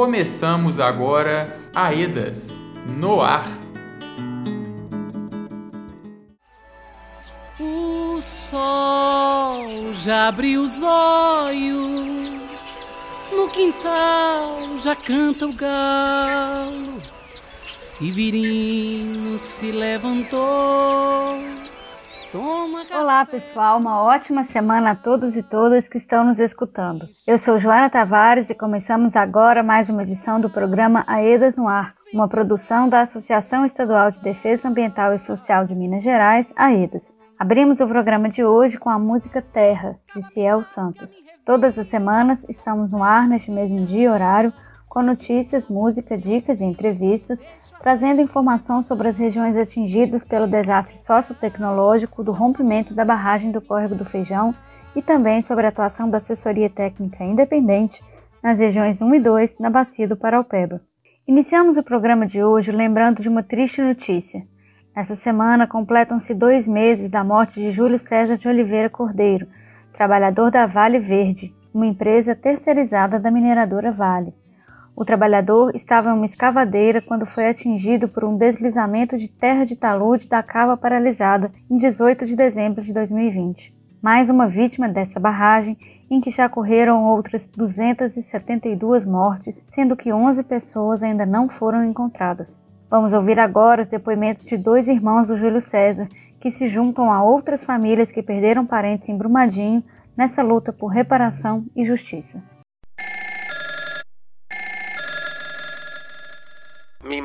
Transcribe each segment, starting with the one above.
começamos agora Aedas no ar. O sol já abriu os olhos, no quintal já canta o galo, Severino se levantou Olá, pessoal. Uma ótima semana a todos e todas que estão nos escutando. Eu sou Joana Tavares e começamos agora mais uma edição do programa Aedas no Ar, uma produção da Associação Estadual de Defesa Ambiental e Social de Minas Gerais, AEDAS. Abrimos o programa de hoje com a música Terra, de Ciel Santos. Todas as semanas estamos no ar neste mesmo dia e horário, com notícias, música, dicas e entrevistas trazendo informação sobre as regiões atingidas pelo desastre sociotecnológico do rompimento da barragem do Córrego do Feijão e também sobre a atuação da assessoria técnica independente nas regiões 1 e 2 na bacia do Paraupeba. Iniciamos o programa de hoje lembrando de uma triste notícia. Nessa semana completam-se dois meses da morte de Júlio César de Oliveira Cordeiro, trabalhador da Vale Verde, uma empresa terceirizada da mineradora Vale. O trabalhador estava em uma escavadeira quando foi atingido por um deslizamento de terra de talude da cava paralisada em 18 de dezembro de 2020. Mais uma vítima dessa barragem, em que já correram outras 272 mortes, sendo que 11 pessoas ainda não foram encontradas. Vamos ouvir agora os depoimentos de dois irmãos do Júlio César, que se juntam a outras famílias que perderam parentes em Brumadinho nessa luta por reparação e justiça.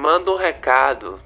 Manda um recado.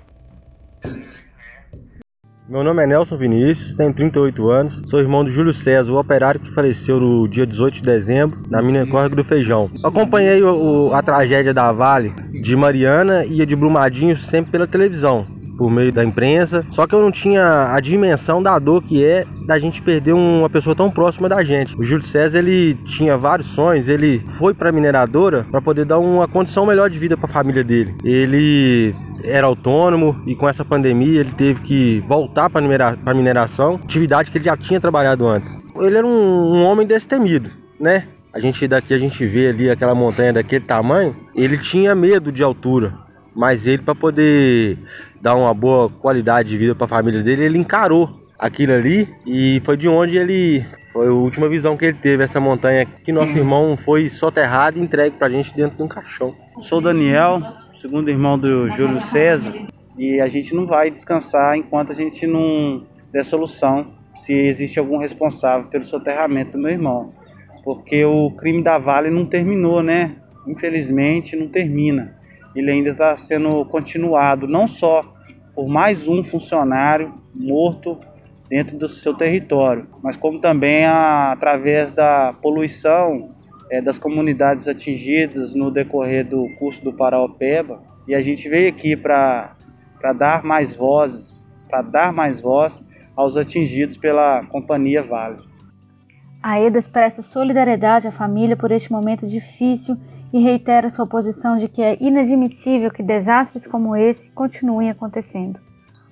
Meu nome é Nelson Vinícius, tenho 38 anos, sou irmão do Júlio César, o operário que faleceu no dia 18 de dezembro na mina Córrego do Feijão. Acompanhei o, o, a tragédia da Vale de Mariana e a de Brumadinho sempre pela televisão por meio da imprensa. Só que eu não tinha a dimensão da dor que é da gente perder uma pessoa tão próxima da gente. O Júlio César ele tinha vários sonhos, ele foi para mineradora para poder dar uma condição melhor de vida para a família dele. Ele era autônomo e com essa pandemia ele teve que voltar para a mineração, atividade que ele já tinha trabalhado antes. Ele era um, um homem destemido, né? A gente daqui a gente vê ali aquela montanha daquele tamanho, ele tinha medo de altura, mas ele para poder dar uma boa qualidade de vida para a família dele, ele encarou aquilo ali e foi de onde ele foi a última visão que ele teve essa montanha que nosso irmão foi soterrado e entregue para a gente dentro de um caixão. Sou Daniel, segundo irmão do Júlio César, e a gente não vai descansar enquanto a gente não der solução se existe algum responsável pelo soterramento do meu irmão, porque o crime da Vale não terminou, né? Infelizmente não termina ele ainda está sendo continuado, não só por mais um funcionário morto dentro do seu território, mas como também a, através da poluição é, das comunidades atingidas no decorrer do curso do Paraopeba. E a gente veio aqui para dar mais vozes, para dar mais voz aos atingidos pela Companhia Vale. A EDA expressa solidariedade à família por este momento difícil e reitera sua posição de que é inadmissível que desastres como esse continuem acontecendo.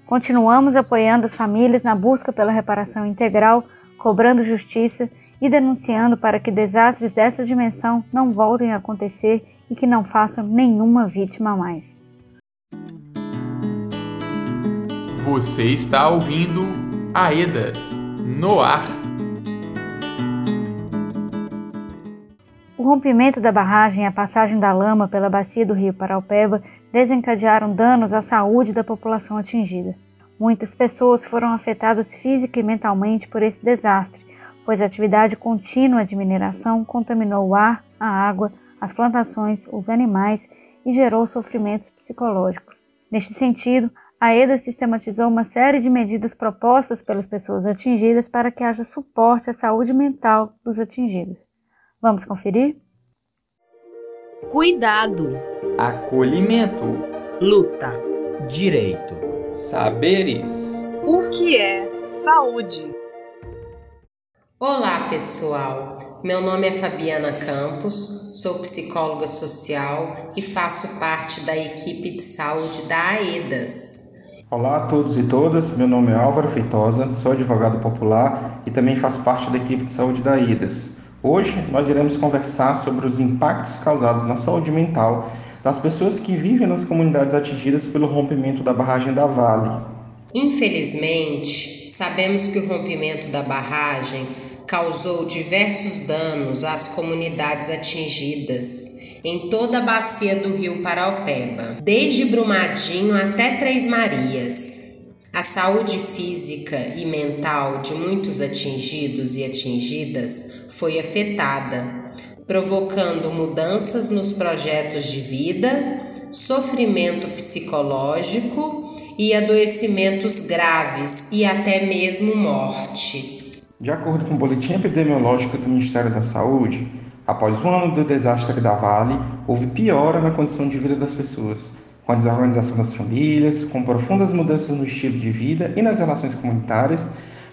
Continuamos apoiando as famílias na busca pela reparação integral, cobrando justiça e denunciando para que desastres dessa dimensão não voltem a acontecer e que não façam nenhuma vítima a mais. Você está ouvindo Aedas no ar. Rompimento da barragem e a passagem da lama pela bacia do rio Paraupeba desencadearam danos à saúde da população atingida. Muitas pessoas foram afetadas física e mentalmente por esse desastre, pois a atividade contínua de mineração contaminou o ar, a água, as plantações, os animais e gerou sofrimentos psicológicos. Neste sentido, a EDA sistematizou uma série de medidas propostas pelas pessoas atingidas para que haja suporte à saúde mental dos atingidos. Vamos conferir? Cuidado, Acolhimento, luta, direito, saberes. o que é saúde? Olá, pessoal. Meu nome é Fabiana Campos, sou psicóloga social e faço parte da equipe de saúde da AEDAS. Olá a todos e todas, meu nome é Álvaro Feitosa, sou advogado popular e também faço parte da equipe de saúde da AEDAS. Hoje nós iremos conversar sobre os impactos causados na saúde mental das pessoas que vivem nas comunidades atingidas pelo rompimento da barragem da Vale. Infelizmente, sabemos que o rompimento da barragem causou diversos danos às comunidades atingidas em toda a bacia do rio Paraupeba, desde Brumadinho até Três Marias. A saúde física e mental de muitos atingidos e atingidas foi afetada, provocando mudanças nos projetos de vida, sofrimento psicológico e adoecimentos graves e até mesmo morte. De acordo com o boletim epidemiológico do Ministério da Saúde, após um ano do desastre da Vale, houve piora na condição de vida das pessoas, com a desorganização das famílias, com profundas mudanças no estilo de vida e nas relações comunitárias,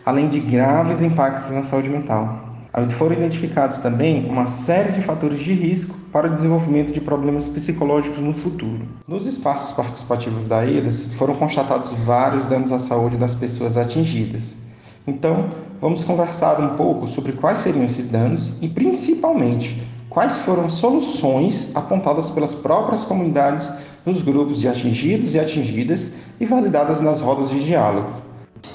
além de graves impactos na saúde mental. Foram identificados também uma série de fatores de risco para o desenvolvimento de problemas psicológicos no futuro. Nos espaços participativos da EDAS foram constatados vários danos à saúde das pessoas atingidas. Então, vamos conversar um pouco sobre quais seriam esses danos e, principalmente, quais foram as soluções apontadas pelas próprias comunidades nos grupos de atingidos e atingidas e validadas nas rodas de diálogo.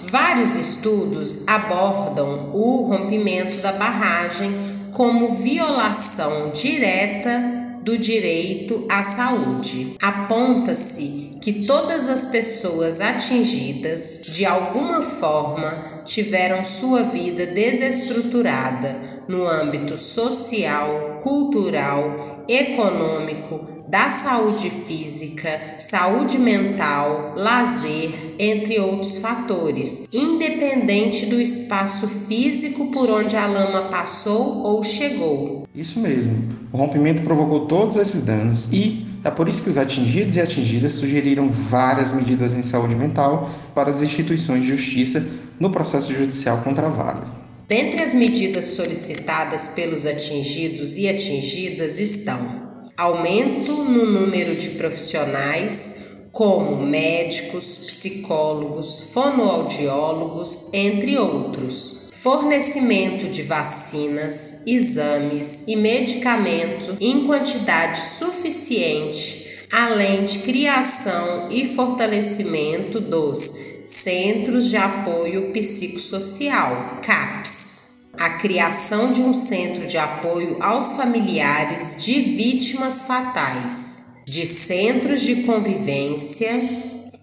Vários estudos abordam o rompimento da barragem como violação direta do direito à saúde. Aponta-se que todas as pessoas atingidas, de alguma forma, tiveram sua vida desestruturada no âmbito social, cultural, econômico, da saúde física, saúde mental, lazer, entre outros fatores, independente do espaço físico por onde a lama passou ou chegou. Isso mesmo. O rompimento provocou todos esses danos e é por isso que os atingidos e atingidas sugeriram várias medidas em saúde mental para as instituições de justiça no processo judicial contra a Vale. Dentre as medidas solicitadas pelos atingidos e atingidas estão aumento no número de profissionais, como médicos, psicólogos, fonoaudiólogos, entre outros. Fornecimento de vacinas, exames e medicamento em quantidade suficiente, além de criação e fortalecimento dos Centros de Apoio Psicossocial, CAPS a criação de um centro de apoio aos familiares de vítimas fatais, de centros de convivência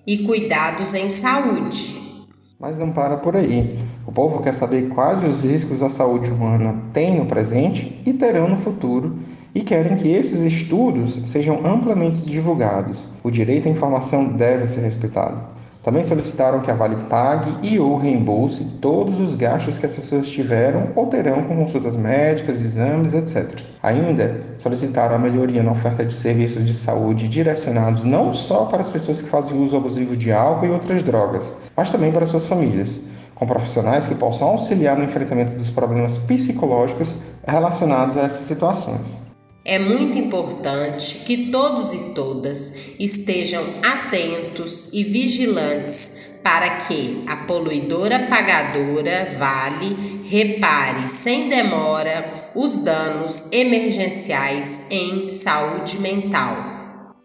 e cuidados em saúde. Mas não para por aí. O povo quer saber quais os riscos a saúde humana tem no presente e terão no futuro e querem que esses estudos sejam amplamente divulgados. O direito à informação deve ser respeitado. Também solicitaram que a Vale pague e ou reembolse todos os gastos que as pessoas tiveram ou terão com consultas médicas, exames, etc. Ainda solicitaram a melhoria na oferta de serviços de saúde direcionados não só para as pessoas que fazem uso abusivo de álcool e outras drogas, mas também para suas famílias, com profissionais que possam auxiliar no enfrentamento dos problemas psicológicos relacionados a essas situações. É muito importante que todos e todas estejam atentos e vigilantes para que a poluidora pagadora Vale repare sem demora os danos emergenciais em saúde mental.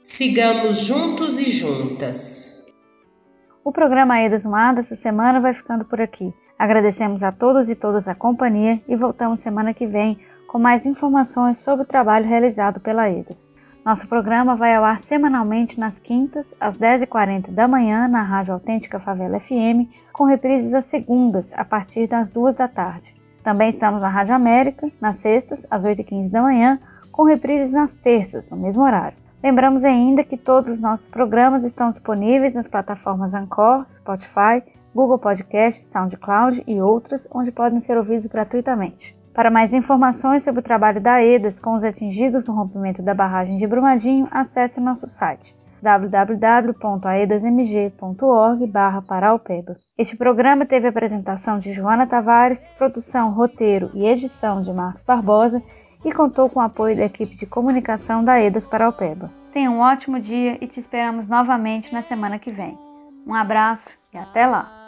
Sigamos juntos e juntas. O programa Aidas no Ar dessa semana vai ficando por aqui. Agradecemos a todos e todas a companhia e voltamos semana que vem com mais informações sobre o trabalho realizado pela EDAS. Nosso programa vai ao ar semanalmente nas quintas, às 10h40 da manhã, na Rádio Autêntica Favela FM, com reprises às segundas, a partir das 2 da tarde. Também estamos na Rádio América, nas sextas, às 8h15 da manhã, com reprises nas terças, no mesmo horário. Lembramos ainda que todos os nossos programas estão disponíveis nas plataformas Anchor, Spotify, Google Podcast, SoundCloud e outras, onde podem ser ouvidos gratuitamente. Para mais informações sobre o trabalho da EDAS com os atingidos no rompimento da barragem de Brumadinho, acesse nosso site www.aedasmg.org Paraupeba. Este programa teve apresentação de Joana Tavares, produção, roteiro e edição de Marcos Barbosa e contou com o apoio da equipe de comunicação da EDAS Paraupeba. Tenha um ótimo dia e te esperamos novamente na semana que vem. Um abraço e até lá!